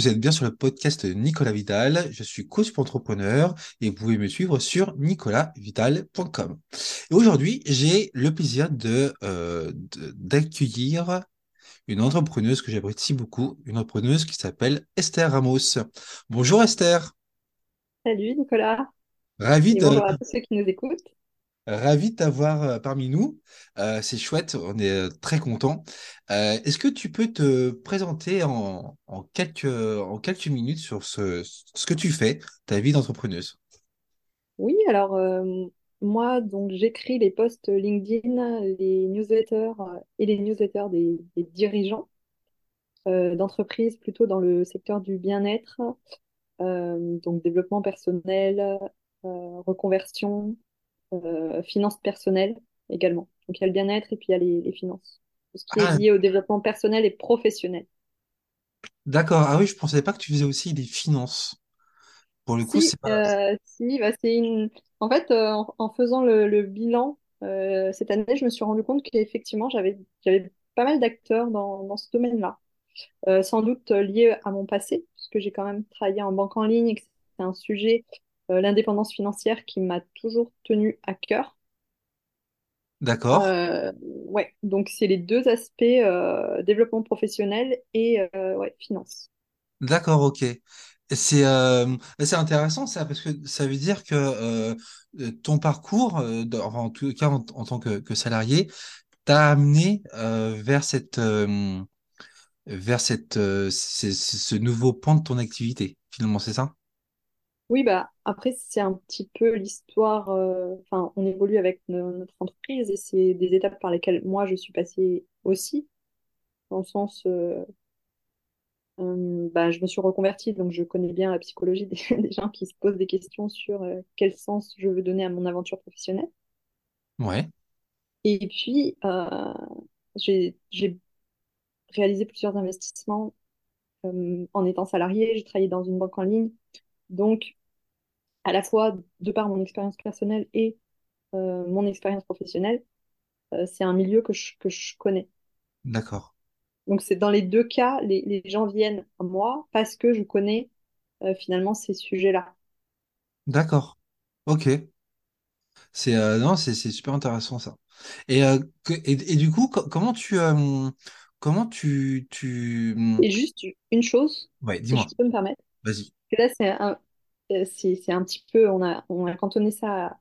Vous êtes bien sur le podcast Nicolas Vidal. Je suis coach pour entrepreneur et vous pouvez me suivre sur nicolasvidal.com. Et aujourd'hui, j'ai le plaisir de, euh, d'accueillir une entrepreneuse que j'apprécie beaucoup, une entrepreneuse qui s'appelle Esther Ramos. Bonjour Esther, Salut Nicolas ravi de, bonjour à tous ceux qui nous écoutent. Ravi de t'avoir euh, parmi nous. Euh, c'est chouette, on est euh, très content. Euh, est-ce que tu peux te présenter en, quelques, minutes sur ce, que tu fais, ta vie d'entrepreneuse? Oui, alors moi j'écris les posts LinkedIn, les newsletters et les newsletters des, dirigeants d'entreprises plutôt dans le secteur du bien-être, donc développement personnel, reconversion, finances personnelles également. Donc il y a le bien-être et puis il y a les, les finances. Ce qui est Ah, lié au développement personnel et professionnel. d'accord. Ah oui, je pensais pas que tu faisais aussi des finances. Pour le coup, Si, c'est pas. euh, si, bah, c'est une. En fait, euh, en, en faisant le, le bilan euh, cette année, je me suis rendu compte qu'effectivement, j'avais j'avais pas mal d'acteurs dans, dans ce domaine-là. Euh, sans doute euh, lié à mon passé, puisque j'ai quand même travaillé en banque en ligne et que c'est un sujet, euh, l'indépendance financière, qui m'a toujours tenu à cœur. D'accord. Euh, ouais, donc c'est les deux aspects euh, développement professionnel et euh, ouais, finance. D'accord, ok. C'est euh, c'est intéressant ça, parce que ça veut dire que euh, euh, ton parcours, euh, en tout cas en, en tant que, que salarié, t'a amené euh, vers cette, euh, vers cette, euh, ce, ce- ce nouveau pan de ton activité. Finalement, c'est ça? Oui, bah après, c'est un petit peu l'histoire. euh, Enfin, on évolue avec no- notre entreprise et c'est des étapes par lesquelles moi je suis passée aussi, dans le sens, euh, euh, bah, je me suis reconvertie, donc je connais bien la psychologie des, des gens qui se posent des questions sur euh, quel sens je veux donner à mon aventure professionnelle. Ouais. Et puis, euh, j'ai, j'ai réalisé plusieurs investissements euh, en étant salariée. J'ai travaillé dans une banque en ligne, donc à la fois de par mon expérience personnelle et euh, mon expérience professionnelle euh, c'est un milieu que je, que je connais. D'accord. Donc, c'est dans les deux cas, les, les gens viennent à moi parce que je connais euh, finalement ces sujets-là. D'accord. Ok. C'est non, c'est super intéressant ça. Et, que- et, et du coup, co- comment tu comment tu tu Et juste une chose, ouais, si je peux me permettre, Vas-y. là, c'est un, c'est, c'est un petit peu, on a, on a cantonné ça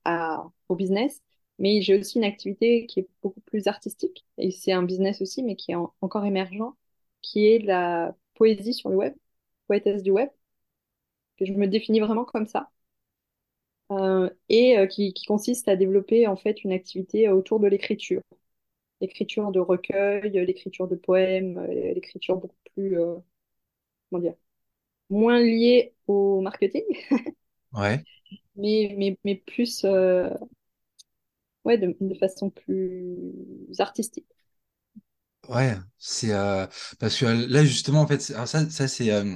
au business, mais j'ai aussi une activité qui est beaucoup plus artistique, et c'est un business aussi, mais qui est en- encore émergent, qui est la poésie sur le web, poétesse du web, que je me définis vraiment comme ça. euh, et euh, qui, consiste à développer en fait une activité autour de l'écriture. L'écriture de recueils, l'écriture de poèmes, euh, l'écriture beaucoup plus, euh, comment dire, moins liée au marketing, Ouais. mais, mais, mais plus, euh, ouais, de, de façon plus artistique. Ouais, c'est euh, parce que euh, là justement en fait alors ça ça c'est euh,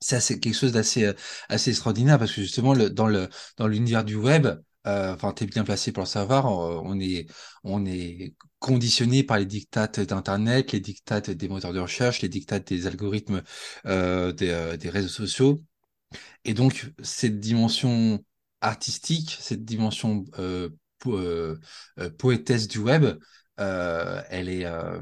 ça c'est quelque chose d'assez euh, assez extraordinaire parce que justement le, dans le dans l'univers du web euh, enfin t'es bien placé pour le savoir on, on est on est conditionné par les dictates d'internet les dictates des moteurs de recherche les dictates des algorithmes euh, des, euh, réseaux sociaux et donc cette dimension artistique cette dimension euh, po- euh, euh, poétesse du web euh, elle est euh,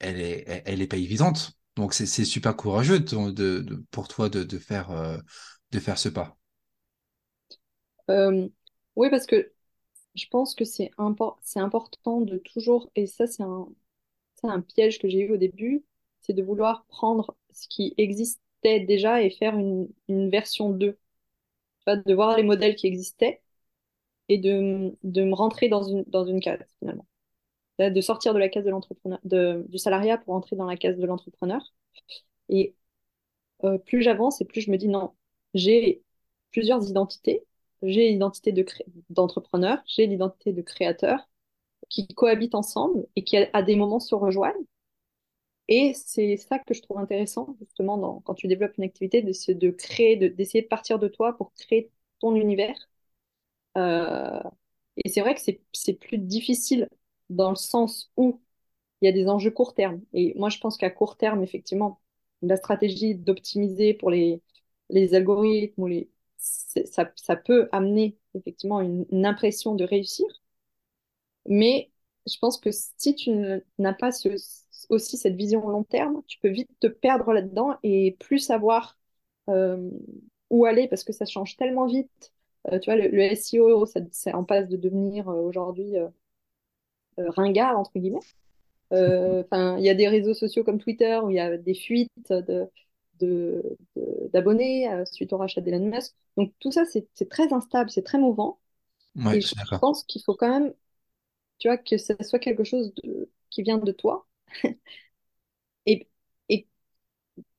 elle est, elle, est pas évidente. Donc c'est super courageux de, de- pour toi de, faire euh, de faire ce pas. Euh, oui, parce que je pense que c'est impor- c'est important de toujours, et ça c'est un, piège que j'ai eu au début, c'est de vouloir prendre ce qui existait déjà et faire une, version 2. Tu vois, de voir les modèles qui existaient et de, de me rentrer dans une, dans une case finalement. De sortir de la case de l'entrepreneur, de, du salariat pour entrer dans la case de l'entrepreneur. Et euh, plus j'avance et plus je me dis non, j'ai plusieurs identités. J'ai l'identité d'entrepreneur, j'ai l'identité de créateur qui cohabitent ensemble et qui à, des moments se rejoignent. Et c'est ça que je trouve intéressant justement quand tu développes une activité, de, de créer, de- d'essayer de partir de toi pour créer ton univers. Euh, Et c'est vrai que c'est plus difficile dans le sens où il y a des enjeux court terme. Et moi, je pense qu'à court terme, effectivement, la stratégie d'optimiser pour les, les algorithmes ou les, ça, ça peut amener effectivement une, une impression de réussir. Mais je pense que si tu n'as pas ce, aussi cette vision long terme, tu peux vite te perdre là-dedans et plus savoir euh, où aller parce que ça change tellement vite. Euh, tu vois, le, le SEO, ça, c'est en passe de devenir euh, aujourd'hui ringard, entre guillemets. Enfin, il y a des réseaux sociaux comme Twitter où il y a des fuites de, de, de- d'abonnés euh, suite au rachat d'Elon Musk. Donc tout ça, c'est très instable, c'est très mouvant. Ouais, Et je pense qu'il faut quand même, tu vois, que ce soit quelque chose de, qui vient de toi. Et, et,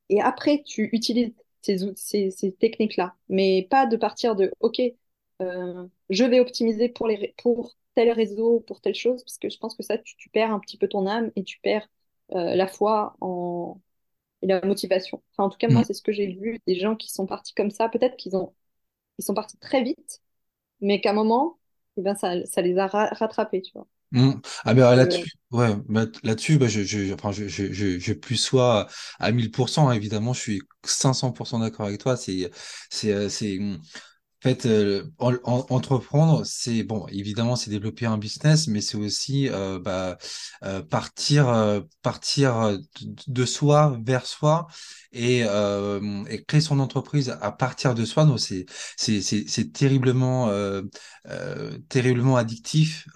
et après, tu utilises ces, ces, ces techniques-là. Mais pas de partir de, OK, euh, je vais optimiser pour les, pour tel réseau, pour telle chose, parce que je pense que ça, tu, tu perds un petit peu ton âme et tu perds euh, la foi en, et la motivation. Enfin, en tout cas, moi, Mm. c'est ce que j'ai vu des gens qui sont partis comme ça. Peut-être qu'ils ont, ils sont partis très vite, mais qu'à un moment, eh ben, ça, ça les a ra- rattrapés, tu vois. Mm. Ah ben Euh, là-dessus, ouais, bah, là-dessus, bah, je, je, enfin, je, je, je, je plus sois à 1000%, hein, évidemment, je suis 500% d'accord avec toi. C'est, c'est, euh, c'est, euh, en- en- entreprendre, c'est bon, évidemment, c'est développer un business, mais c'est aussi euh, bah, euh, partir, partir de soi vers soi et, et créer son entreprise à partir de soi. Donc, c'est, c'est, c'est, terriblement, terriblement addictif.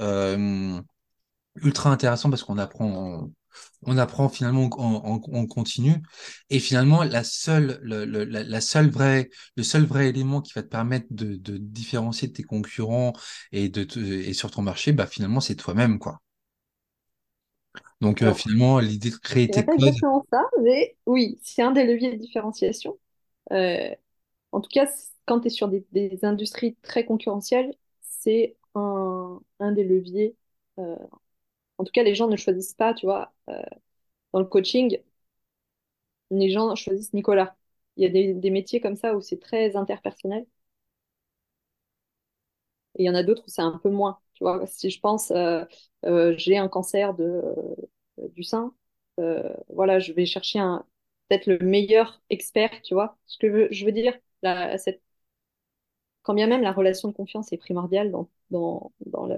Ultra intéressant parce qu'on apprend, on apprend finalement en, en, en continu. Et finalement, la seule, le, le- la, la seule vraie, le seul vrai élément qui va te permettre de, de différencier de tes concurrents et de te- et sur ton marché, bah finalement, c'est toi-même, quoi. Donc euh, finalement, l'idée de créer tes pas codes. exactement ça, mais oui, c'est un des leviers de différenciation. Euh, en tout cas, quand tu es sur des, des industries très concurrentielles, c'est un, un des leviers. Euh, en tout cas, les gens ne choisissent pas, tu vois, euh, dans le coaching, les gens choisissent Nicolas. Il y a des, métiers comme ça où c'est très interpersonnel et il y en a d'autres où c'est un peu moins. Tu vois, si je pense, euh, euh, j'ai un cancer de, du sein, voilà, je vais chercher peut-être le meilleur expert, tu vois. Ce que je veux, dire, quand bien même la relation de confiance est primordiale dans, dans, dans le,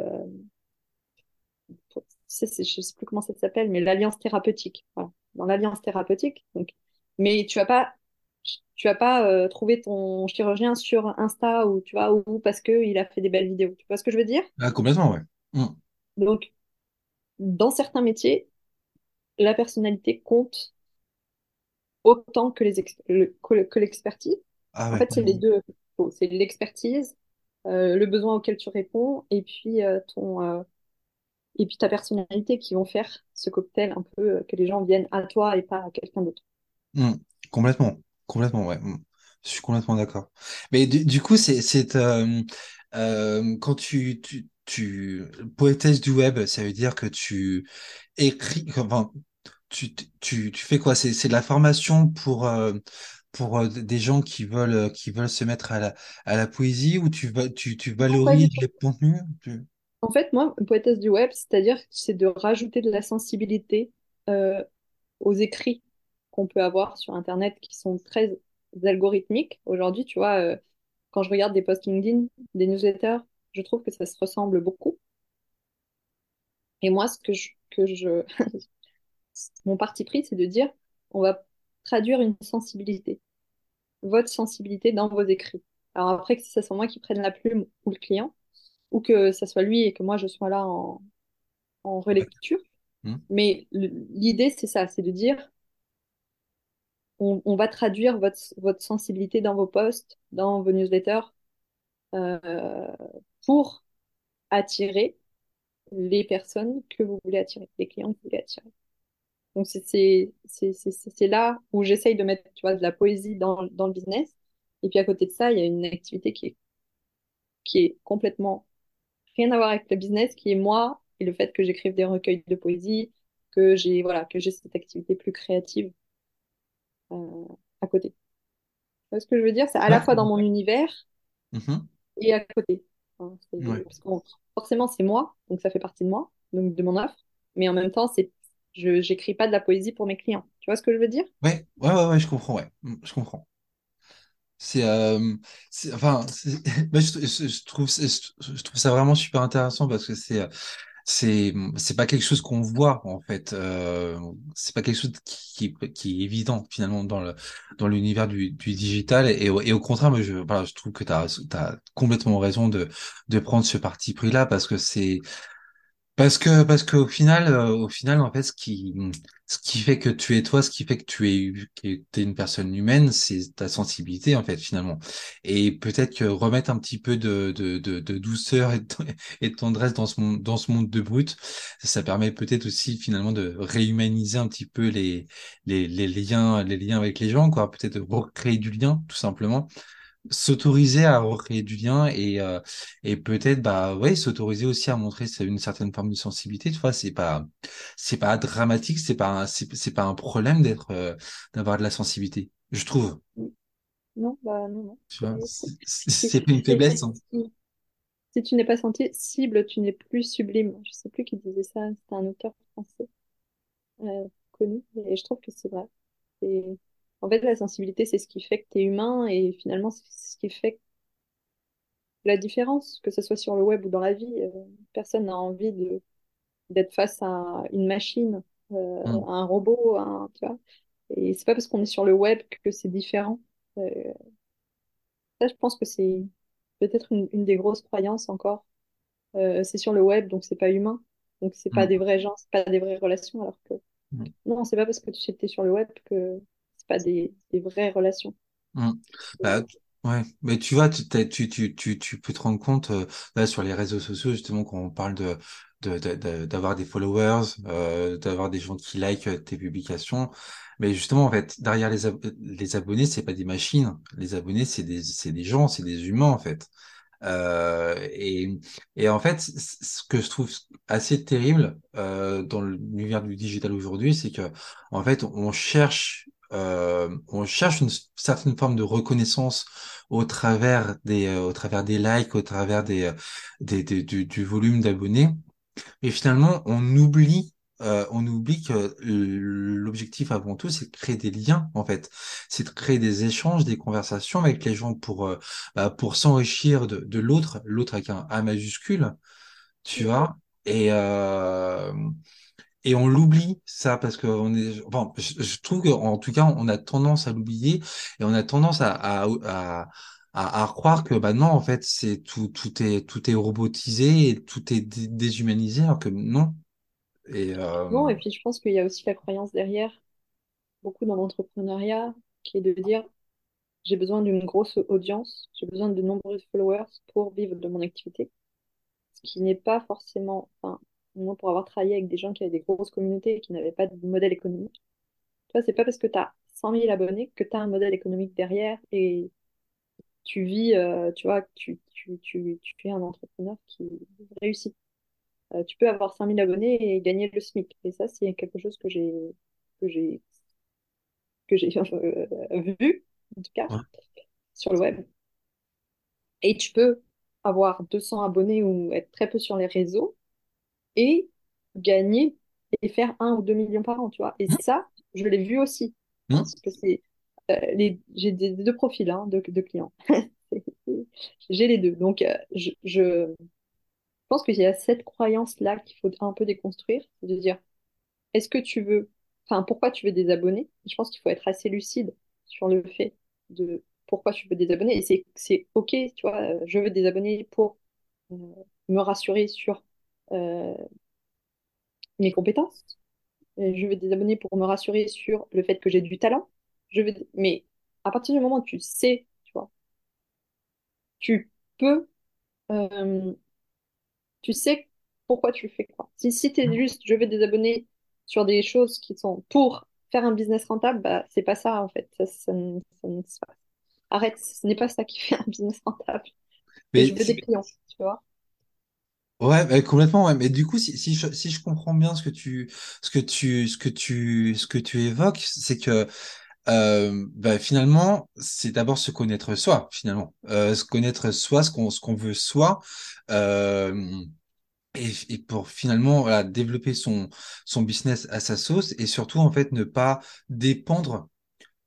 c'est- je sais plus comment ça s'appelle, mais l'alliance thérapeutique. Voilà. Dans l'alliance thérapeutique. Donc, mais tu vas pas, tu vas pas euh, trouver ton chirurgien sur Insta ou tu vois ou parce que il a fait des belles vidéos. Tu vois ce que je veux dire? Ah, complètement, ouais. Mm. Donc, dans certains métiers, la personnalité compte autant que les le- que l'expertise. Ah En ouais, fait, c'est les deux. C'est l'expertise, euh, le besoin auquel tu réponds, et puis euh, ton et puis ta personnalité qui vont faire ce cocktail un peu euh, que les gens viennent à toi et pas à quelqu'un d'autre. Mm. Complètement, complètement, ouais. Mm. Je suis complètement d'accord. Mais du, du coup, c'est, euh, euh, quand tu, tu, tu poétesse du web, ça veut dire que tu écris, enfin, tu, tu, tu fais quoi? C'est, de la formation pour, euh, pour des gens qui veulent, qui veulent se mettre à la, à la poésie ou tu, va- tu, tu valorises les contenus? Tu- En fait, moi, poétesse du web, c'est-à-dire c'est de rajouter de la sensibilité euh, aux écrits qu'on peut avoir sur Internet qui sont très algorithmiques. Aujourd'hui, tu vois, euh, quand je regarde des posts LinkedIn, des newsletters, je trouve que ça se ressemble beaucoup. Et moi, ce que je, que je, mon parti pris, c'est de dire, on va traduire une sensibilité, votre sensibilité dans vos écrits. Alors après, que ce soit moi qui prenne la plume ou le client, ou que ça soit lui et que moi je sois là en, en relecture. Hmm Mais l'idée, c'est ça, c'est de dire, on, on va traduire votre, votre sensibilité dans vos posts, dans vos newsletters, euh, pour attirer les personnes que vous voulez attirer, les clients que vous voulez attirer. Donc c'est c'est c'est c'est c'est- c'est là où j'essaye de mettre, tu vois, de la poésie dans, dans le business. Et puis à côté de ça, il y a une activité qui est, qui est complètement rien à voir avec le business, qui est moi et le fait que j'écrive des recueils de poésie, que j'ai voilà, que j'ai cette activité plus créative euh, à côté. Tu vois ce que je veux dire? C'est à la fois dans mon univers Mhm. et à côté. Ouais. parce que bon, forcément, c'est moi, donc ça fait partie de moi, donc de mon offre. Mais en même temps, c'est, je, j'écris pas de la poésie pour mes clients. Tu vois ce que je veux dire? Ouais, ouais, ouais, ouais, je comprends, ouais, Mm, je comprends. C'est, euh, enfin, je, trouve, je, trouve ça vraiment super intéressant parce que c'est, euh, c'est, c'est pas quelque chose qu'on voit en fait. Euh, c'est pas quelque chose qui, qui, est évident finalement dans le, dans l'univers du, du digital et, au- et au contraire, moi, je, voilà, je trouve que tu as, complètement raison de, de prendre ce parti pris-là parce que c'est Parce que, parce qu'au final, euh, au final, en fait, ce qui, ce qui fait que tu es toi, ce qui fait que tu es, que t'es une personne humaine, c'est ta sensibilité, en fait, finalement. Et peut-être que remettre un petit peu de, de, de, douceur et de tendresse dans ce monde, dans ce monde de brut, ça permet peut-être aussi, finalement, de réhumaniser un petit peu les, les, les liens, les liens avec les gens, quoi. Peut-être de recréer du lien, tout simplement s'autoriser à recréer du lien et euh, et peut-être bah ouais s'autoriser aussi à montrer une certaine forme de sensibilité tu vois c'est pas c'est pas dramatique c'est pas c'est pas un problème d'être euh, d'avoir de la sensibilité je trouve Non, bah non, non. tu vois C'est- pas une faiblesse hein. Si tu n'es pas sensible, tu n'es plus sublime. Je sais plus qui disait ça, c'était un auteur français euh, connu, et je trouve que c'est vrai. Et en fait, la sensibilité, c'est ce qui fait que tu es humain, et finalement, c'est ce qui fait la différence, que ce soit sur le web ou dans la vie. euh, personne n'a envie de d'être face à une machine, euh, Mm, à un robot, à un- tu vois. Et c'est pas parce qu'on est sur le web que c'est différent. Euh, ça, je pense que c'est peut-être une, une des grosses croyances encore. C'est sur le web, donc c'est pas humain. Donc c'est pas mm, des vrais gens, c'est pas des vraies relations. Alors que mm, non, c'est pas parce que tu es sur le web que pas des, des vraies relations. mm. Bah, ouais mais tu vois tu tu tu tu tu peux te rendre compte euh, là sur les réseaux sociaux justement quand on parle de de, de- de- d'avoir des followers, euh, d'avoir des gens qui likent euh, tes publications. Mais justement, en fait, derrière les, ab- les abonnés, c'est pas des machines. Les abonnés, c'est des, c'est des gens, c'est des humains, en fait. Euh, et, et en fait, ce que je trouve assez terrible euh, dans l'univers du digital aujourd'hui, c'est que en fait, on cherche, euh, on cherche une certaine forme de reconnaissance au travers des, euh, au travers des likes, au travers des, euh, des, du, volume d'abonnés. Et finalement, on oublie, euh, on oublie que l'objectif avant tout, c'est de créer des liens, en fait. C'est de créer des échanges, des conversations avec les gens pour, euh, bah, pour s'enrichir de, de l'autre, l'autre avec un A majuscule, tu vois. Et, et on l'oublie, ça, parce que on est, enfin, je, je trouve qu'en tout cas, on a tendance à l'oublier et on a tendance à, à, à, à, croire que, bah non, en fait, c'est tout, tout est, tout est robotisé et tout est dé- déshumanisé, alors que non. Et, euh, Non, et puis je pense qu'il y a aussi la croyance derrière, beaucoup dans l'entrepreneuriat, qui est de dire j'ai besoin d'une grosse audience, j'ai besoin de nombreux followers pour vivre de mon activité. Ce qui n'est pas forcément, enfin, moi pour avoir travaillé avec des gens qui avaient des grosses communautés et qui n'avaient pas de modèle économique, tu vois, c'est pas parce que tu as 100 000 abonnés que tu as un modèle économique derrière et tu vis, euh, tu vois, tu, tu, tu, tu es un entrepreneur qui réussit. Euh, tu peux avoir 5 000 abonnés et gagner le SMIC. Et ça, c'est quelque chose que j'ai que j'ai que j'ai euh, vu, en tout cas, ouais, sur le web. Et tu peux avoir 200 abonnés ou être très peu sur les réseaux et gagner et faire un ou 2 millions par an, tu vois. Et ça, je l'ai vu aussi. Hum, Parce que c'est euh, j'ai des, deux profils hein, de, de clients. J'ai les deux. Donc, euh, je, je pense qu'il y a cette croyance-là qu'il faut un peu déconstruire, de dire, est-ce que tu veux, enfin, pourquoi tu veux des abonnés? Je pense qu'il faut être assez lucide sur le fait de pourquoi tu veux des abonnés. Et c'est, OK, tu vois, euh, je veux des abonnés pour euh, me rassurer sur mes compétences. Euh, Je veux des abonnés pour me rassurer sur le fait que j'ai du talent. Je veux... Mais à partir du moment où tu sais, tu vois, tu peux, euh, tu sais pourquoi tu fais, quoi. Si, si tu es hum. juste, je veux des abonnés sur des choses qui sont pour faire un business rentable, bah, c'est pas ça, en fait. Ça, ça ne- ça Arrête, ce n'est pas ça qui fait un business rentable. Et je Mais veux des clients, tu vois. Ouais, bah, complètement, ouais. Mais du coup, si, si je, si je comprends bien ce que tu, ce que tu, ce que tu, ce que tu évoques, c'est que euh, bah, finalement, c'est d'abord se connaître soi, finalement, euh, se connaître soi, ce qu'on, ce qu'on veut soi. Euh, et, et pour finalement voilà, développer son, son business à sa sauce et surtout en fait ne pas dépendre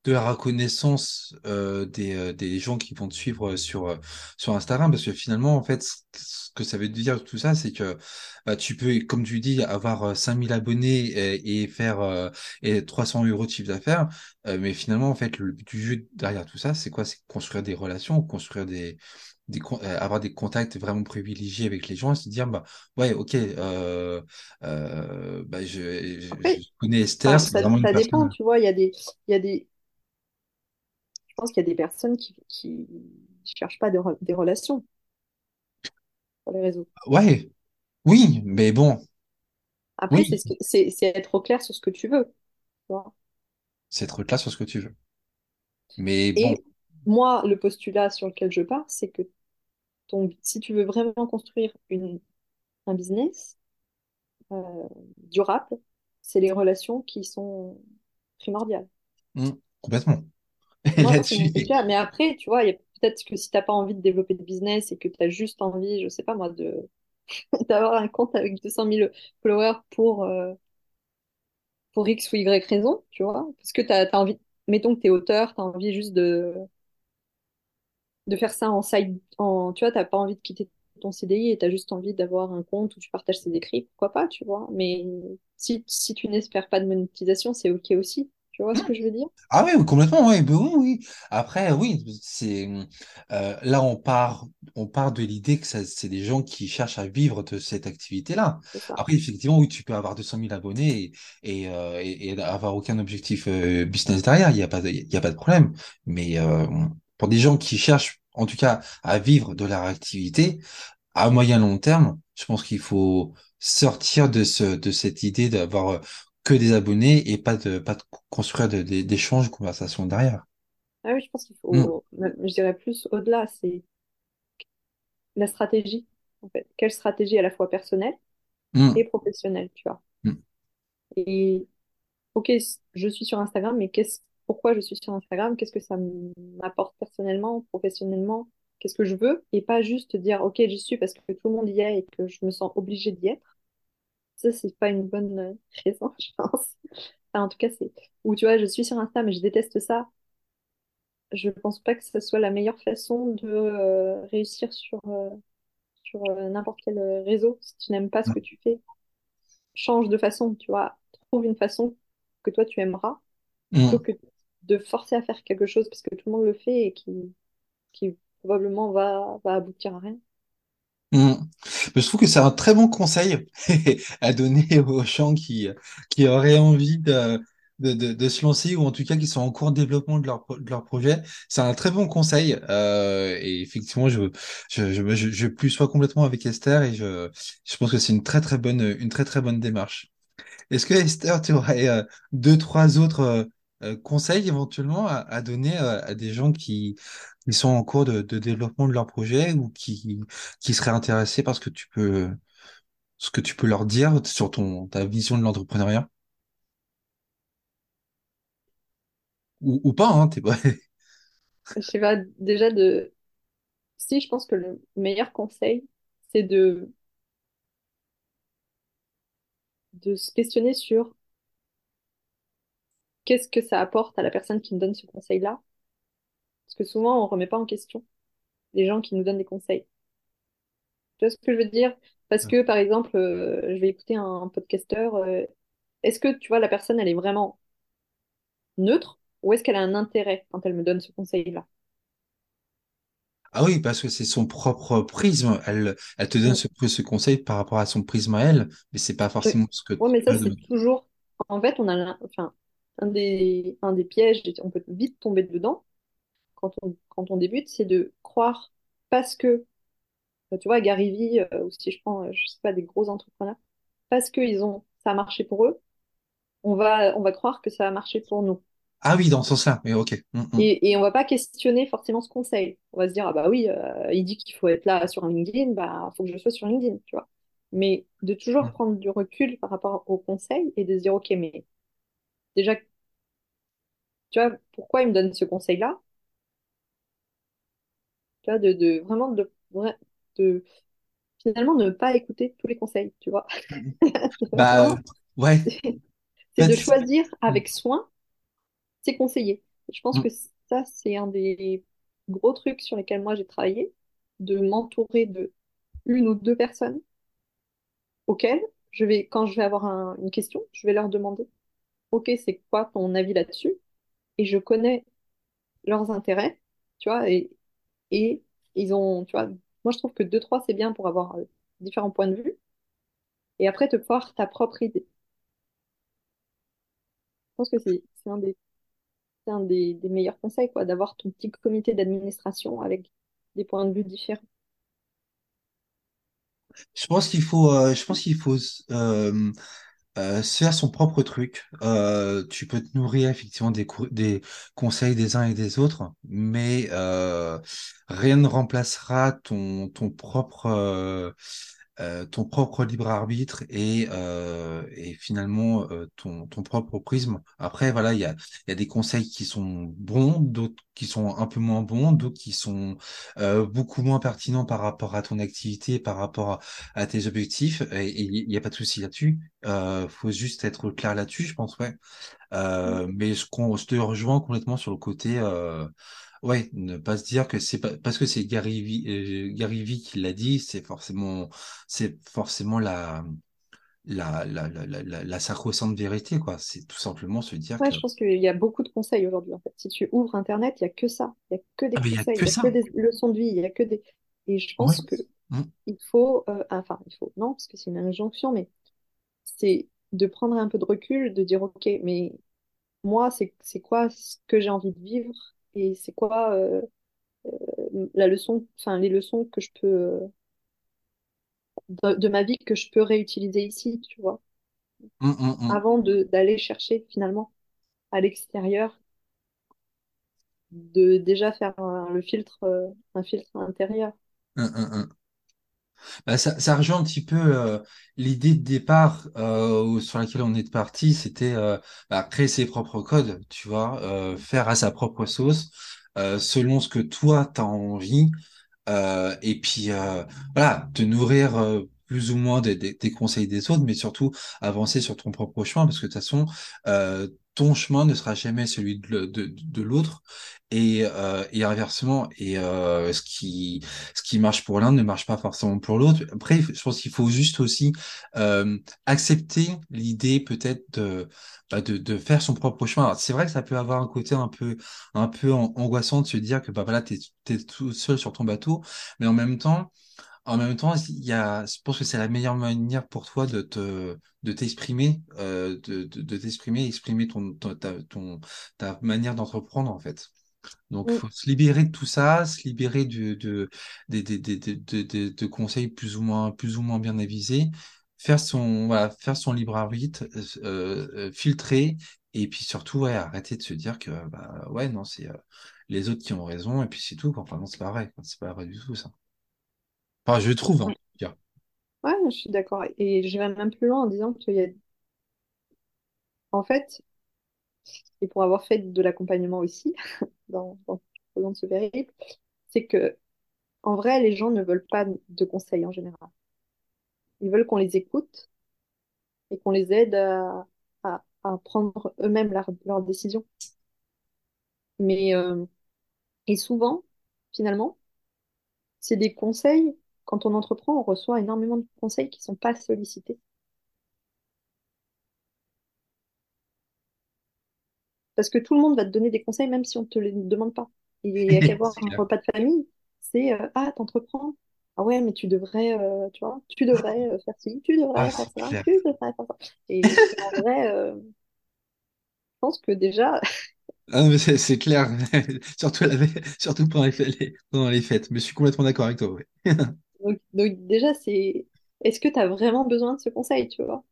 de la reconnaissance euh, des, euh, des gens qui vont te suivre sur, euh, sur Instagram, parce que finalement, en fait, ce que ça veut dire tout ça, c'est que bah, tu peux, comme tu dis, avoir euh, 5000 abonnés et, et faire euh, et 300 euros de chiffre d'affaires, euh, mais finalement, en fait, le but du jeu derrière tout ça, c'est quoi? C'est construire des relations, construire des, des euh, avoir des contacts vraiment privilégiés avec les gens et se dire, bah, ouais, ok, euh, euh, bah, je, je, connais Esther, enfin, ça, dépend, personne. tu vois, il y a des, il y a des, je pense qu'il y a des personnes qui, qui cherchent pas de re- des relations sur les réseaux. Ouais, oui, mais bon. Après, c'est Oui, être au clair sur ce que tu veux, c'est être clair sur ce que tu veux. Mais bon, Et moi, le postulat sur lequel je pars, c'est que ton, si tu veux vraiment construire une, un business euh, durable, c'est les relations qui sont primordiales. hmm, complètement. Moi, c'est mon postulat. Mais après, tu vois, il y a peut-être que si t'as pas envie de développer de business et que tu as juste envie, je sais pas moi, de d'avoir un compte avec 200 000 followers pour, euh, pour X ou Y raison, tu vois, parce que tu as, envie, mettons que tu es auteur, tu as envie juste de, de faire ça en side, en, tu vois, t'as pas envie de quitter ton CDI et tu as juste envie d'avoir un compte où tu partages tes écrits, pourquoi pas, tu vois. Mais si, si tu n'espères pas de monétisation, c'est OK aussi. Tu vois ce que je veux dire? Ah oui, complètement, oui, ben oui, oui. Après, oui, c'est euh, là on part, on part de l'idée que c'est des gens qui cherchent à vivre de cette activité-là. Après, effectivement, oui, tu peux avoir 200 000 abonnés et, et, euh, et- et avoir aucun objectif euh, business derrière, il y a pas, de- il a pas de problème. Mais pour des gens qui cherchent, en tout cas, à vivre de leur activité, à moyen long terme, je pense qu'il faut sortir de ce, de cette idée d'avoir que des abonnés et pas de, pas de construire de- d'échanges, de conversations derrière. Ah oui, je pense qu'il Mm, faut, même, je dirais plus au-delà, c'est la stratégie, en fait. Quelle stratégie à la fois personnelle mm, et professionnelle, tu vois. mm, Et ok, je suis sur Instagram, mais qu'est-ce, pourquoi je suis sur Instagram? Qu'est-ce que ça m'apporte personnellement, professionnellement? Qu'est-ce que je veux? Et pas juste dire, ok, j'y suis parce que tout le monde y est et que je me sens obligée d'y être. Ça, c'est pas une bonne euh, raison, je pense. Enfin, en tout cas, c'est... Ou tu vois, je suis sur Insta, mais je déteste ça. Je pense pas que ce soit la meilleure façon de euh, réussir sur, euh, sur euh, n'importe quel réseau. Si tu n'aimes pas ce que tu fais, change de façon, tu vois. Trouve une façon que toi, tu aimeras plutôt mm, que de forcer à faire quelque chose parce que tout le monde le fait et qui, qui probablement va, va aboutir à rien. Mm. Mais Je trouve que c'est un très bon conseil à donner aux gens qui, qui auraient envie de, de, de, de se lancer ou en tout cas qui sont en cours de développement de leur, de leur projet. C'est un très bon conseil. euh, et effectivement, je, je, je, je, je plus sois complètement avec Esther et je, je pense que c'est une très très bonne, une très très bonne démarche. Est-ce que Esther, tu aurais euh, deux, trois autres euh, conseils éventuellement à, donner euh, à des gens qui, sont en cours de, développement de leur projet ou qui, qui seraient intéressés par ce que tu peux, ce que tu peux leur dire sur ton, ta vision de l'entrepreneuriat? Ou, ou pas, hein, t'es pas... Je sais pas, déjà de... Si, je pense que le meilleur conseil, c'est de, de se questionner sur qu'est-ce que ça apporte à la personne qui nous donne ce conseil-là? Parce que souvent, on remet pas en question les gens qui nous donnent des conseils. Tu vois ce que je veux dire? Parce que, par exemple, euh, je vais écouter un, podcasteur. euh, est-ce que, tu vois, la personne, elle est vraiment neutre ou est-ce qu'elle a un intérêt quand elle me donne ce conseil-là? Ah oui, parce que c'est son propre prisme. Elle, elle te donne ce, ce conseil par rapport à son prisme à elle, mais c'est pas Oui, forcément ce que Ouais, mais ça, c'est toujours. En fait, on a enfin, un des, un des pièges, on peut vite tomber dedans quand on, quand on débute, c'est de croire parce que, euh, tu vois, Gary Vee, euh, ou si je prends, euh, je sais pas, des gros entrepreneurs, parce que ils ont, ça a marché pour eux, on va, on va croire que ça a marché pour nous. Ah oui, dans ce sens-là. Mais ok. Mm, mm, Et, et on va pas questionner forcément ce conseil. On va se dire, ah bah oui, euh, il dit qu'il faut être là sur LinkedIn, bah faut que je sois sur LinkedIn, tu vois. Mais de toujours mm, prendre du recul par rapport au conseil et de se dire, ok, mais déjà, tu vois, pourquoi il me donne ce conseil-là? Tu vois, de, de vraiment de, vra- de finalement ne pas écouter tous les conseils, tu vois? C'est Bah, vraiment, ouais. c'est En de choisir avec soin ses conseillers. Je pense Mm. que ça, c'est un des gros trucs sur lesquels moi j'ai travaillé, de m'entourer de une ou deux personnes auxquelles je vais, quand je vais avoir un- une question, je vais leur demander, OK, c'est quoi ton avis là-dessus? Et je connais leurs intérêts, tu vois, et, ils ont, tu vois, moi je trouve que deux, trois, c'est bien pour avoir euh, différents points de vue, et après te faire ta propre idée. Je pense que c'est un des meilleurs conseils, quoi, d'avoir ton petit comité d'administration avec des points de vue différents. Je pense qu'il faut, euh, je pense qu'il faut euh, euh, se faire son propre truc. Euh, tu peux te nourrir effectivement des, conseils des uns et des autres, mais euh, rien ne remplacera ton, ton propre, euh, ton propre libre arbitre et, euh, et finalement euh, ton, ton propre prisme. Après, voilà, il y a, il y a des conseils qui sont bons, d'autres qui sont un peu moins bons, d'autres qui sont euh, beaucoup moins pertinents par rapport à ton activité, par rapport à, à tes objectifs. Et il n'y a pas de souci là-dessus. Euh, faut juste être clair là-dessus, je pense, ouais. Euh, mais je, je te rejoins complètement sur le côté, euh, ouais, ne pas se dire que c'est pas parce que c'est Gary Vee, euh, Gary Vee qui l'a dit, c'est forcément, c'est forcément la, la, la, la, la, sacro-sainte vérité, quoi. C'est tout simplement se dire Ouais, que, je pense qu'il y a beaucoup de conseils aujourd'hui, en fait. Si tu ouvres Internet, il y a que ça. Il y a que ah, des mais il y a conseils, que il y a que des leçons de vie, il y a que des... Et je Ouais. pense que Mm, il faut... euh, enfin, il faut... Non, parce que c'est une injonction, mais c'est de prendre un peu de recul, de dire, OK, mais moi, c'est c'est quoi ce que j'ai envie de vivre et c'est quoi euh, la leçon, enfin, les leçons que je peux... euh, de, de ma vie que je peux réutiliser ici, tu vois, mm, mm, mm, avant de d'aller chercher, finalement, à l'extérieur. De déjà faire un- le filtre, euh, un filtre intérieur. Bah, ça, ça rejoint un petit peu euh, l'idée de départ euh, sur laquelle on est parti, c'était euh, bah, créer ses propres codes, tu vois, euh, faire à sa propre sauce, euh, selon ce que toi t'as envie, euh, et puis voilà, te nourrir plus ou moins des, des- des conseils des autres, mais surtout avancer sur ton propre chemin, parce que de toute façon, euh, ton chemin ne sera jamais celui de, de, de l'autre, et, euh, et inversement, et euh, ce qui, ce qui marche pour l'un ne marche pas forcément pour l'autre. Après, je pense qu'il faut juste aussi euh, accepter l'idée peut-être de, bah, de, de faire son propre chemin. C'est vrai que ça peut avoir un côté un peu un peu an- angoissant de se dire que bah voilà t'es t'es tout seul sur ton bateau mais en même temps en même temps il y a je pense que c'est la meilleure manière pour toi de te de t'exprimer euh, de, de, de t'exprimer exprimer ton, ton ta ton ta manière d'entreprendre en fait. Donc Mm. faut se libérer de tout ça se libérer de de de, conseils plus ou moins plus ou moins bien avisés. Faire son voilà faire son libre arbitre euh, euh, filtrer et puis surtout ouais arrêter de se dire que bah ouais non c'est euh, les autres qui ont raison et puis c'est tout enfin non c'est pas vrai c'est pas vrai du tout ça enfin je trouve hein, en tout cas. Ouais, je suis d'accord. Et je vais même plus loin en disant qu'il y a, en fait, et pour avoir fait de l'accompagnement aussi dans, dans, dans ce périple, c'est que en vrai, les gens ne veulent pas de conseils en général. Ils veulent qu'on les écoute et qu'on les aide à, à, à prendre eux-mêmes leurs leurs décisions. Mais euh, et souvent, finalement, c'est des conseils. Quand on entreprend, on reçoit énormément de conseils qui sont pas sollicités. Parce que tout le monde va te donner des conseils, même si on ne te les demande pas. Il y a qu'à voir un repas de famille, c'est euh, Ah, t'entreprends? Ah ouais, mais tu devrais, euh, tu vois, tu devrais euh, faire ci, tu ah devrais faire c'est ça, clair tu devrais faire ça. Et, en vrai, euh, je pense que déjà, ah, mais c'est c'est clair surtout à la surtout pendant les, fêtes- les- pendant les fêtes mais je suis complètement d'accord avec toi ouais. donc, donc déjà, c'est est-ce que tu as vraiment besoin de ce conseil, tu vois?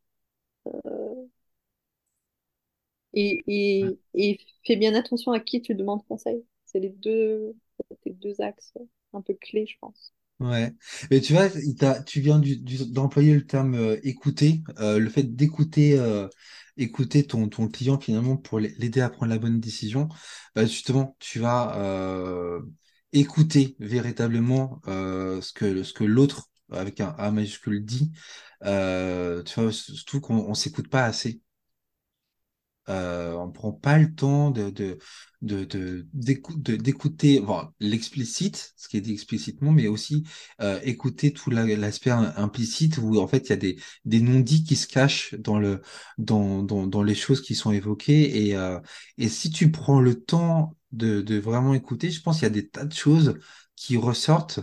Et, et, et fais bien attention à qui tu demandes conseil. C'est les deux, les deux axes un peu clés, je pense. Ouais, mais tu vois, il t'a- tu viens du- du- d'employer le terme euh, écouter, euh, le fait d'écouter euh, écouter ton, ton client finalement pour l'aider à prendre la bonne décision, bah justement, tu vas euh, écouter véritablement euh, ce que, ce que l'autre avec un A majuscule dit, euh, tu vois, surtout qu'on on s'écoute pas assez. Euh, on prend pas le temps de, de, de, de- de- d'écouter l'explicite, ce qui est dit explicitement, mais aussi euh, écouter tout la- l'aspect im- implicite où en fait il y a des, des non-dits qui se cachent dans le, dans, dans, dans les choses qui sont évoquées. Et, euh, et si tu prends le temps de, vraiment écouter, je pense qu'il y a des tas de choses qui ressortent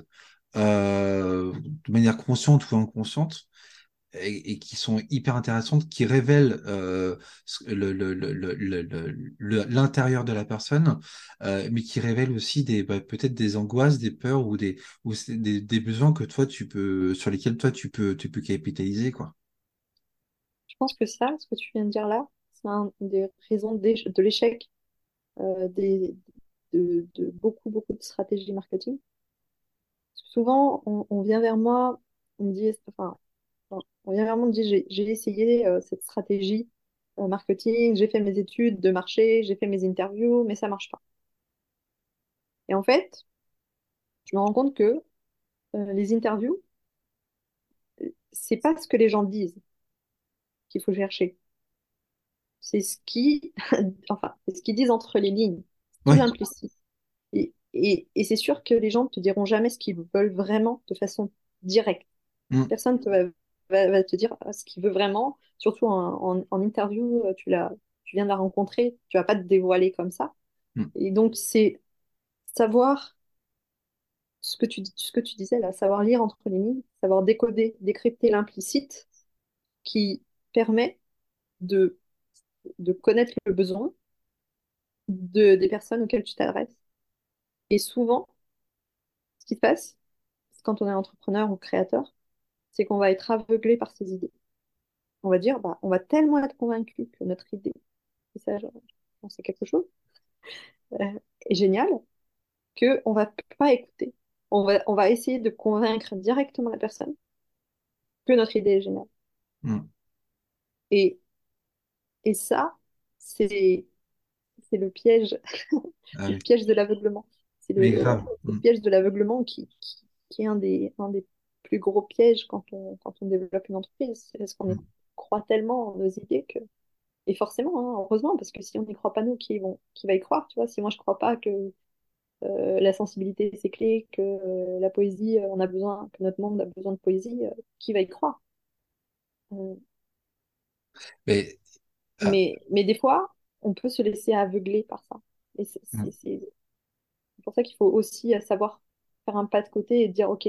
euh, de manière consciente ou inconsciente et, qui sont hyper intéressantes, qui révèlent euh, l'intérieur de la personne, euh, mais qui révèlent aussi des bah, peut-être des angoisses, des peurs ou des ou des, des besoins que toi tu peux sur lesquels toi tu peux tu peux capitaliser quoi. Je pense que ça, ce que tu viens de dire là, c'est un des raisons de l'échec des, de, beaucoup, beaucoup de stratégies marketing. Souvent, on, vient vers moi, on me dit, enfin, on vient vers moi, on me dit, j'ai essayé euh, cette stratégie euh, marketing, j'ai fait mes études de marché, j'ai fait mes interviews, mais ça marche pas. Et en fait, je me rends compte que euh, les interviews, c'est pas ce que les gens disent qu'il faut chercher. C'est ce qui, enfin, c'est ce qu'ils disent entre les lignes, l'implicite. Et, et, et c'est sûr que les gens ne te diront jamais ce qu'ils veulent vraiment de façon directe. Mm, Personne te va, va, va te dire ah, ce qu'il veut vraiment. Surtout en, en, en interview, tu l'as, tu viens de la rencontrer, tu vas pas te dévoiler comme ça. mm. Et donc, c'est savoir ce que tu, ce que tu disais là, savoir lire entre les lignes, savoir décoder, décrypter l'implicite qui permet de, de connaître le besoin de, des personnes auxquelles tu t'adresses. Et souvent, ce qui se passe quand on est entrepreneur ou créateur, c'est qu'on va être aveuglé par ses idées. On va dire, bah, on va tellement être convaincu que notre idée, et ça, je pense quelque chose, euh, est génial, qu'on va pas écouter. On va, on va essayer de convaincre directement la personne que notre idée est géniale. Mm. Et, et ça, c'est, le piège, Ah c'est le piège de l'aveuglement. C'est le, Mm, piège de l'aveuglement qui, qui, qui est un des, un des plus gros pièges quand on, quand on développe une entreprise. C'est parce qu'on mm, croit tellement en nos idées que Et forcément, hein, heureusement, parce que si on n'y croit pas, nous, qui, vont, qui va y croire, tu vois? Si moi, je crois pas que euh, la sensibilité, c'est clé, que euh, la poésie, euh, on a besoin, que notre monde a besoin de poésie, qui va y croire? Mais mais, mais des fois, on peut se laisser aveugler par ça. Et c'est mm. c'est- pour ça qu'il faut aussi savoir faire un pas de côté et dire, OK,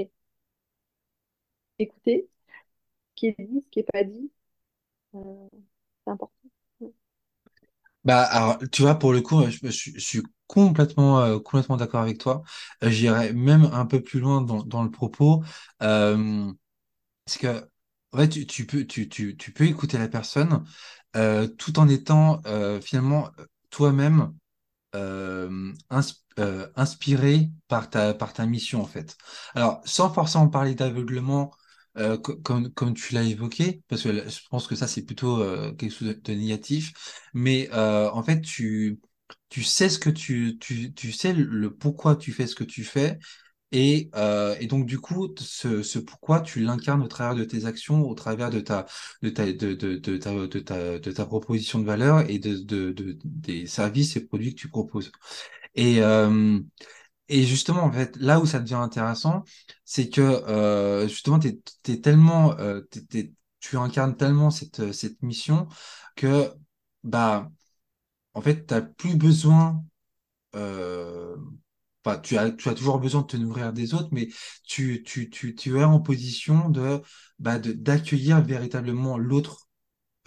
écoutez ce qui est dit, ce qui n'est pas dit, euh, c'est important. Bah, alors, tu vois, pour le coup, je, je suis je suis complètement, euh, complètement d'accord avec toi. Euh, j'irais même un peu plus loin dans, dans le propos. Euh, parce que, en fait, tu, tu peux, tu, tu, tu peux écouter la personne euh, tout en étant euh, finalement toi-même euh, ins- inspiré par ta, par ta mission, en fait. Alors, sans forcément parler d'aveuglement, co- comme, comme tu l'as évoqué, parce que je pense que ça, c'est plutôt quelque chose de, négatif, mais en fait, tu, tu sais ce que tu, tu, tu sais le pourquoi tu fais ce que tu fais, et, euh, et donc, du coup, ce, pourquoi tu l'incarnes au travers de tes actions, au travers de ta, de ta, de, de, ta, de ta, de ta proposition de valeur et de, de, de- des services et produits que tu proposes. Et, euh, et justement, en fait, là où ça devient intéressant, c'est que euh, justement, t'es, t'es tellement, t'es- tu incarnes tellement cette, cette mission que, bah, en fait, t'as plus besoin enfin, tu as, tu as toujours besoin de te nourrir des autres, mais tu, tu, tu, tu es en position de, bah, de, d'accueillir véritablement l'autre,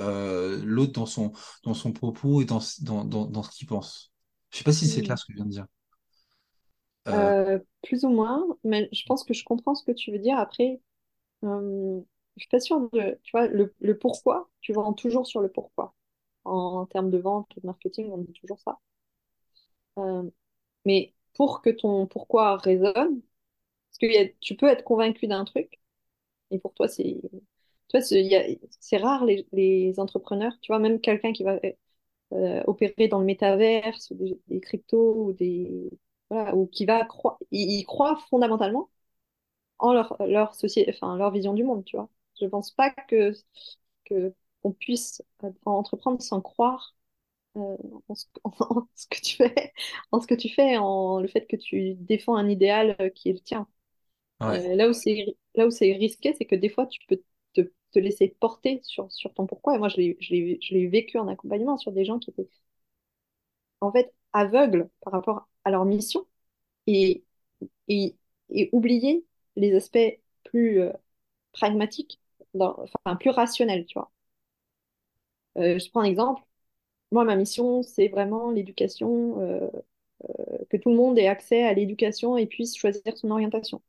euh, l'autre dans son, dans son propos et dans, dans, dans, dans ce qu'il pense. Je sais pas si c'est Mm. clair ce que je viens de dire. Euh, Euh, plus ou moins, mais je pense que je comprends ce que tu veux dire. Après, je suis pas sûre de, tu vois, le, le pourquoi, tu vends toujours sur le pourquoi. En, en termes de vente ou de marketing, on dit toujours ça. Mais pour que ton pourquoi résonne, parce que tu peux être convaincu d'un truc, et pour toi, c'est, c'est rare les, entrepreneurs, tu vois, même quelqu'un qui va euh, opérer dans le métaverse, ou des, cryptos, ou des, voilà, ou qui va croire, il, il croit fondamentalement en leur, leur société, enfin, leur vision du monde, tu vois. Je pense pas que, qu'on puisse entreprendre sans croire euh, en, ce, en ce que tu fais, en ce que tu fais, en le fait que tu défends un idéal euh, qui est le tien. Ouais, Euh, là où c'est là où c'est risqué, c'est que des fois tu peux te, te laisser porter sur, sur ton pourquoi. Et moi, je l'ai je vécu en accompagnement sur des gens qui étaient en fait aveugles par rapport à leur mission et, et, et oublier les aspects plus euh, pragmatiques, dans- enfin plus rationnels, tu vois. Euh, je prends un exemple. Moi, ma mission, c'est vraiment l'éducation, euh, que tout le monde ait accès à l'éducation et puisse choisir son orientation.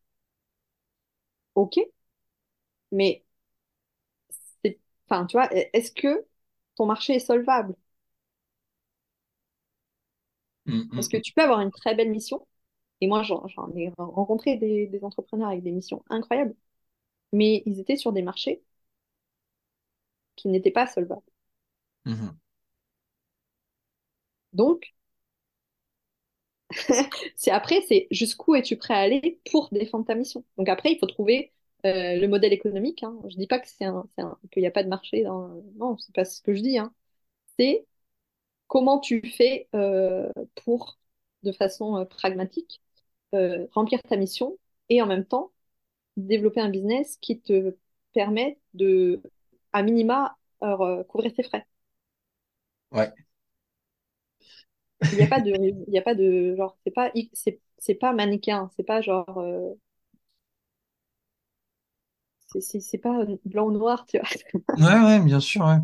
Ok, mais c'est, enfin, tu vois, est-ce que ton marché est solvable? Mm, Parce mm, que mm. tu peux avoir une très belle mission, et moi, j'en j'en ai rencontré des, des entrepreneurs avec des missions incroyables, mais ils étaient sur des marchés qui n'étaient pas solvables. Donc, c'est après, c'est jusqu'où es-tu prêt à aller pour défendre ta mission? Donc après, il faut trouver euh, le modèle économique. Hein. Je dis pas que c'est qu'il n'y a pas de marché. Dans... Non, c'est pas ce que je dis. Hein. C'est comment tu fais euh, pour, de façon euh, pragmatique, remplir ta mission et en même temps développer un business qui te permet de, à minima, couvrir tes frais. Ouais. Il n'y a pas de, il y a pas de genre, c'est pas, c'est, c'est pas manichéen, c'est pas genre, euh, c'est c'est- pas blanc ou noir, tu vois. Ouais, ouais, bien sûr, ouais.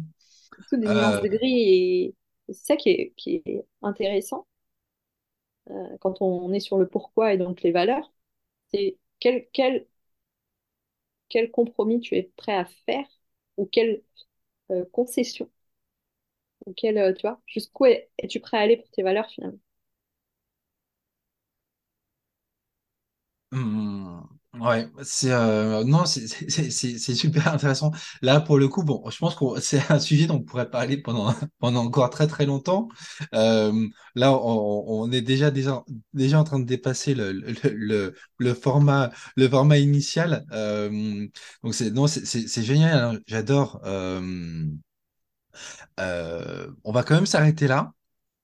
C'est tout des nuances Euh, de gris et c'est ça qui est, qui est intéressant euh, quand on est sur le pourquoi et donc les valeurs, c'est quel, quel, quel compromis tu es prêt à faire ou quelle euh, concession euh, tu vois, jusqu'où es- es-tu prêt à aller pour tes valeurs finalement? Hmm, Ouais, c'est euh, non, c'est super intéressant. Là, pour le coup, bon, je pense que c'est un sujet dont on pourrait parler pendant pendant encore très très longtemps. Euh, là, on, est déjà déjà déjà en train de dépasser le le, le, format le format initial. Donc c'est non, génial. hein, J'adore. On va quand même s'arrêter là.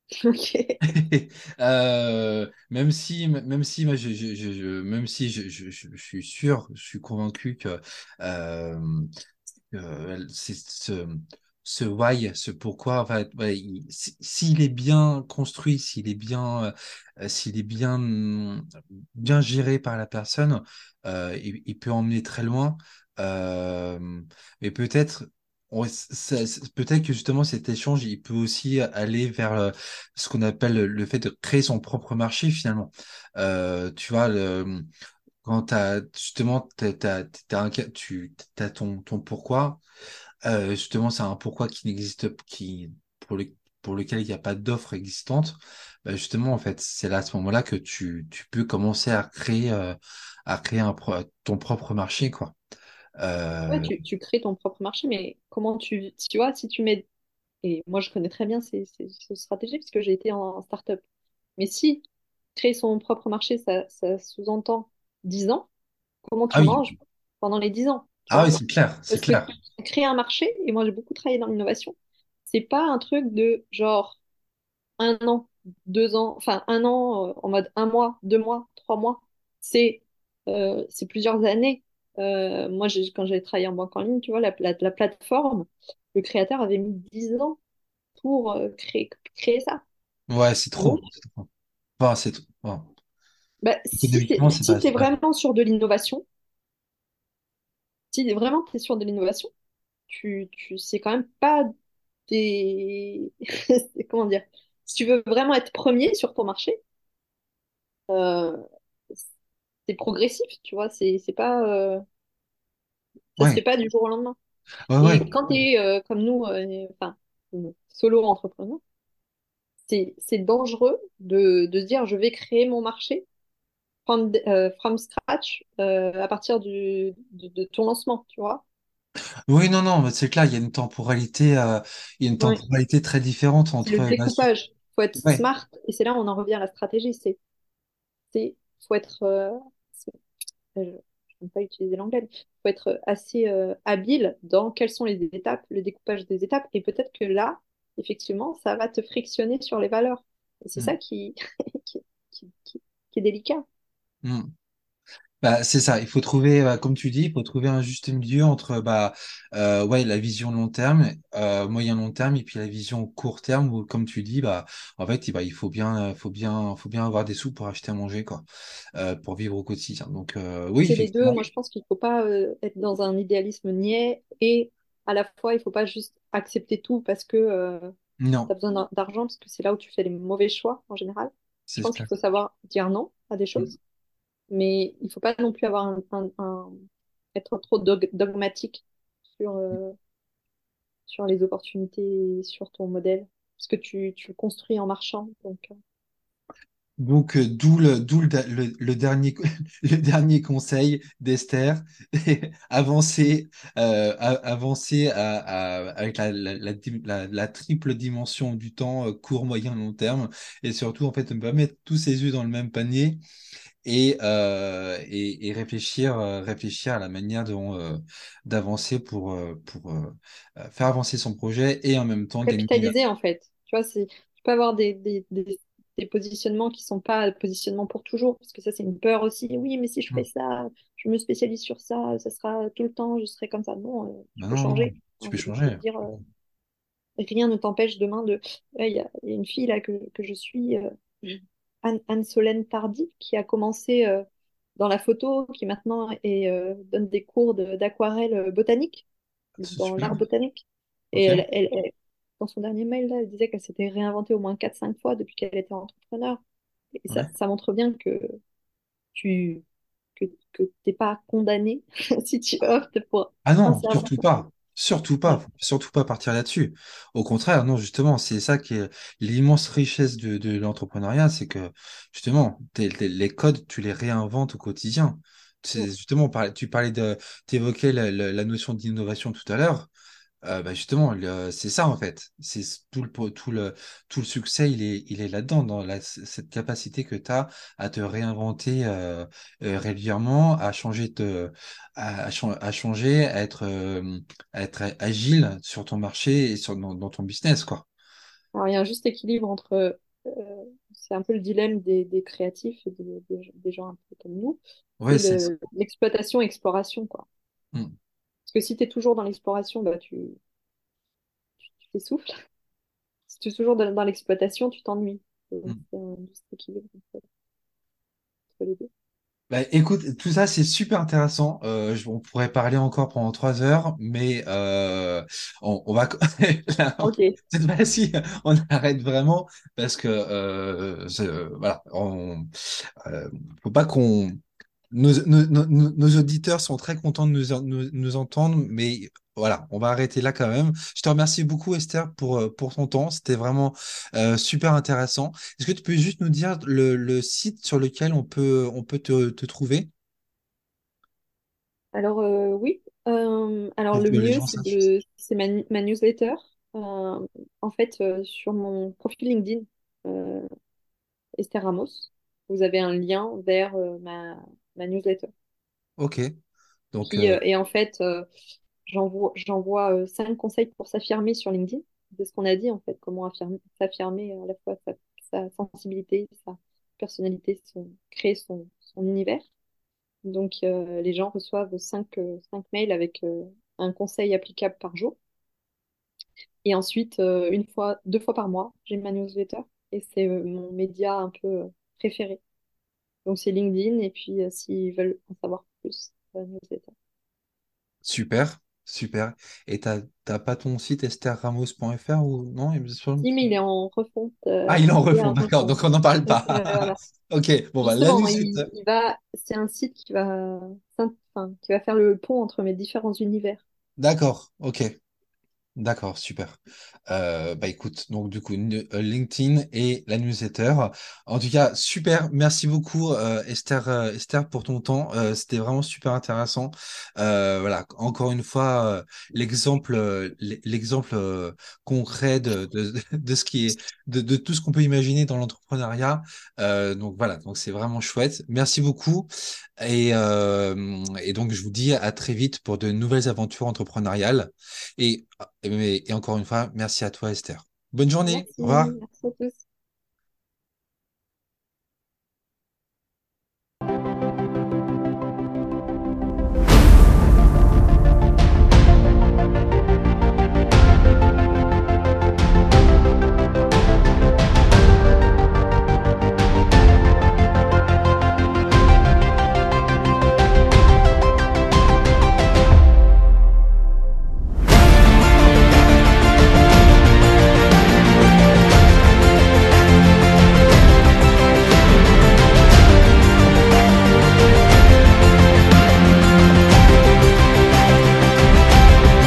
Ok. Euh, même si, même si, moi, je, je, je, je- même si je, suis sûr, je suis convaincu que euh, euh, ce, ce why, ce pourquoi, en fait, ouais, il- si- s'il est bien construit, s'il est bien, euh, s'il est bien, bien géré par la personne, euh, il, il peut emmener très loin. Euh, mais peut-être, peut-être que justement cet échange, il peut aussi aller vers euh, ce qu'on appelle le, fait de créer son propre marché finalement. Euh, tu vois, le, quand t'as justement t'as un, ca- tu as ton, ton pourquoi, euh, justement c'est un pourquoi qui n'existe qui pour le, pour lequel il n'y a pas d'offre existante, bah, justement en fait c'est là à ce moment-là que tu, tu peux commencer à créer euh, à créer un ton propre marché quoi. Ouais, Euh, tu, tu crées ton propre marché, mais comment tu, tu vois, si tu mets, et moi je connais très bien ces, ces, ces stratégies parce que j'ai été en start-up, mais si créer son propre marché, ça, ça sous-entend 10 ans, comment ah tu oui, manges pendant les 10 ans, ah oui c'est clair, c'est clair. créer un marché, et moi j'ai beaucoup travaillé dans l'innovation, c'est pas un truc de genre un an, deux ans, enfin un an euh, en mode un mois, deux mois, trois mois. C'est euh, c'est plusieurs années. Euh, moi, quand j'ai travaillé en banque en ligne, tu vois, la, la, la plateforme, le créateur avait mis dix ans pour euh, créer, créer ça. Ouais c'est trop, c'est trop. Enfin, c'est trop. Bon. bah, si tu si pas. vraiment sur de l'innovation, si vraiment tu es sur de l'innovation, tu, tu c'est quand même pas des... Comment dire? Si tu veux vraiment être premier sur ton marché, euh, c'est progressif, tu vois, c'est c'est pas euh, ça se Ouais, fait pas du jour au lendemain. ouais, ouais. Et quand tu es comme nous, euh, enfin euh, solo entrepreneur, c'est c'est dangereux de, de se dire je vais créer mon marché from, euh, from scratch euh, à partir du, de, de ton lancement, tu vois. Oui, non, non, c'est clair, il y a une temporalité, euh, il y a une Ouais. temporalité très différente le entre suite. découpage. Faut être Ouais, smart et c'est là où on en revient à la stratégie. C'est c'est faut être euh, euh, n'aiment pas utiliser l'anglais. Il faut être assez euh, habile dans quelles sont les étapes, le découpage des étapes. Et peut-être que là, effectivement, ça va te frictionner sur les valeurs. Et c'est Mm. ça qui, qui, qui, qui- qui est délicat. Mm. Bah, c'est ça, il faut trouver, bah, comme tu dis, il faut trouver un juste milieu entre bah, euh, ouais, la vision long terme, euh, moyen long terme, et puis la vision court terme, où comme tu dis, bah, en fait, il bah, il faut bien, faut bien, faut bien avoir des sous pour acheter à manger, quoi, euh, pour vivre au quotidien. Donc, oui, C'est les deux. Moi, je pense qu'il ne faut pas être dans un idéalisme niais et à la fois, il ne faut pas juste accepter tout parce que tu as besoin d'ar- d'argent, parce que c'est là où tu fais les mauvais choix en général. Je pense qu'il faut savoir dire non à des Mm. choses, mais il faut pas non plus avoir un, être trop dog- dogmatique sur, euh, sur les opportunités, sur ton modèle, parce que tu, tu le construis en marchant. Donc, euh, Donc, euh, d'où le, le, le, dernier, le dernier conseil d'Esther, avancer, avancer à, avec la, la, triple dimension du temps, court, moyen, long terme, et surtout, en fait, ne pas mettre tous ses œufs dans le même panier et, euh, et, et réfléchir, euh, réfléchir à la manière euh, d'avancer pour, pour faire avancer son projet et en même temps gagner. capitaliser en fait. Tu vois, tu peux avoir des, des, des, des positionnements qui sont pas positionnements pour toujours, parce que ça, c'est une peur aussi. Oui, mais si je fais Hmm. ça, je me spécialise sur ça, ça sera tout le temps, je serai comme ça. Non, euh, tu Ben peux non, changer. tu peux changer. euh, rien ne t'empêche demain de. Ouais, Il y, a il y a une fille là que, que je suis, euh, Anne-Solène Tardy, qui a commencé euh, dans la photo, qui maintenant est, euh, donne des cours d'aquarelle euh, botanique, C'est dans l'art botanique. Et Ok. elle, elle- elle- dans son dernier mail, là, elle disait qu'elle s'était réinventée au moins quatre cinq fois depuis qu'elle était entrepreneur. Et ça, Ouais. ça montre bien que tu que, que t'es pas condamné si tu optes pour Ah non, surtout pas. Surtout pas. Surtout pas partir là-dessus. Au contraire, non, justement, c'est ça qui est l'immense richesse de, de l'entrepreneuriat, c'est que justement, t'es- t'es- les codes, tu les réinventes au quotidien. C'est Mm. justement, tu parlais de, t'évoquais la, la, la notion d'innovation tout à l'heure. Euh, bah justement, le- c'est ça en fait. C'est tout le, tout le, tout le succès, il est, il est là-dedans, dans la, cette capacité que tu as à te réinventer euh, euh, régulièrement, à changer à, à chan- à changer, à être, euh, à être agile sur ton marché et sur, dans, dans ton business, quoi. Alors, il y a un juste équilibre entre, c'est un peu le dilemme des, des créatifs et des, des- des gens un peu comme nous, Ouais, c'est c'est, le- l'exploitation-exploration, quoi. Mm, Parce que si tu es toujours dans l'exploration, bah, tu, tu, tu t'essouffles. Si tu es toujours dans, dans l'exploitation, tu t'ennuies. Donc, mm. c'est un juste équilibre entre, entre les deux. Bah, écoute, tout ça c'est super intéressant. Euh, on pourrait parler encore pendant trois heures, mais euh, on, on va là, cette fois-ci on arrête vraiment parce que euh, voilà, on, euh, faut pas qu'on nos, nos, nos, nos- nos auditeurs sont très contents de nous, en- nous, nous entendre, mais voilà, on va arrêter là quand même. Je te remercie beaucoup Esther pour euh, pour ton temps. C'était vraiment euh, super intéressant. Est-ce que tu peux juste nous dire le, le site sur lequel on peut, on peut te, te trouver? Alors, euh, oui. Euh, alors, pour le que les mieux, gens c'est sachent? de, c'est ma, ma newsletter. Euh, en fait, euh, sur mon profil LinkedIn, euh, Esther Ramos, vous avez un lien vers euh, ma, ma newsletter. Ok. Donc, Qui, euh, euh, et en fait, euh, j'envoie, j'envoie cinq conseils pour s'affirmer sur LinkedIn. C'est ce qu'on a dit, en fait, comment affirmer, s'affirmer à la fois sa, sa sensibilité, sa personnalité, son, créer son, son univers. Donc, les gens reçoivent cinq, cinq mails avec un conseil applicable par jour. Et ensuite, une fois, deux fois par mois, j'ai ma newsletter. Et c'est mon média un peu préféré. Donc, c'est LinkedIn. Et puis, euh, s'ils veulent en savoir plus, la newsletter. super, super. Et t'as, pas ton site estherramos.fr ou non? il me semble Si, mais il est en refonte. Ah, euh, il est en il est en d'accord. refonte. Donc, on n'en parle pas. euh, voilà. Ok. Bon, bah, newsletter. il, il va, c'est un site qui va, enfin, qui va faire le pont entre mes différents univers. D'accord. Ok. D'accord, super. Euh, bah écoute, donc du coup, euh, LinkedIn et la newsletter. En tout cas, super. Merci beaucoup, euh, Esther, Esther, pour ton temps. C'était vraiment super intéressant. Voilà, encore une fois, l'exemple, concret de, tout ce qu'on peut imaginer dans l'entrepreneuriat. Donc voilà, donc c'est vraiment chouette. Merci beaucoup. Et, et donc, je vous dis à très vite pour de nouvelles aventures entrepreneuriales. Et, et, et encore une fois, merci à toi, Esther. Bonne journée. Au revoir. merci à tous.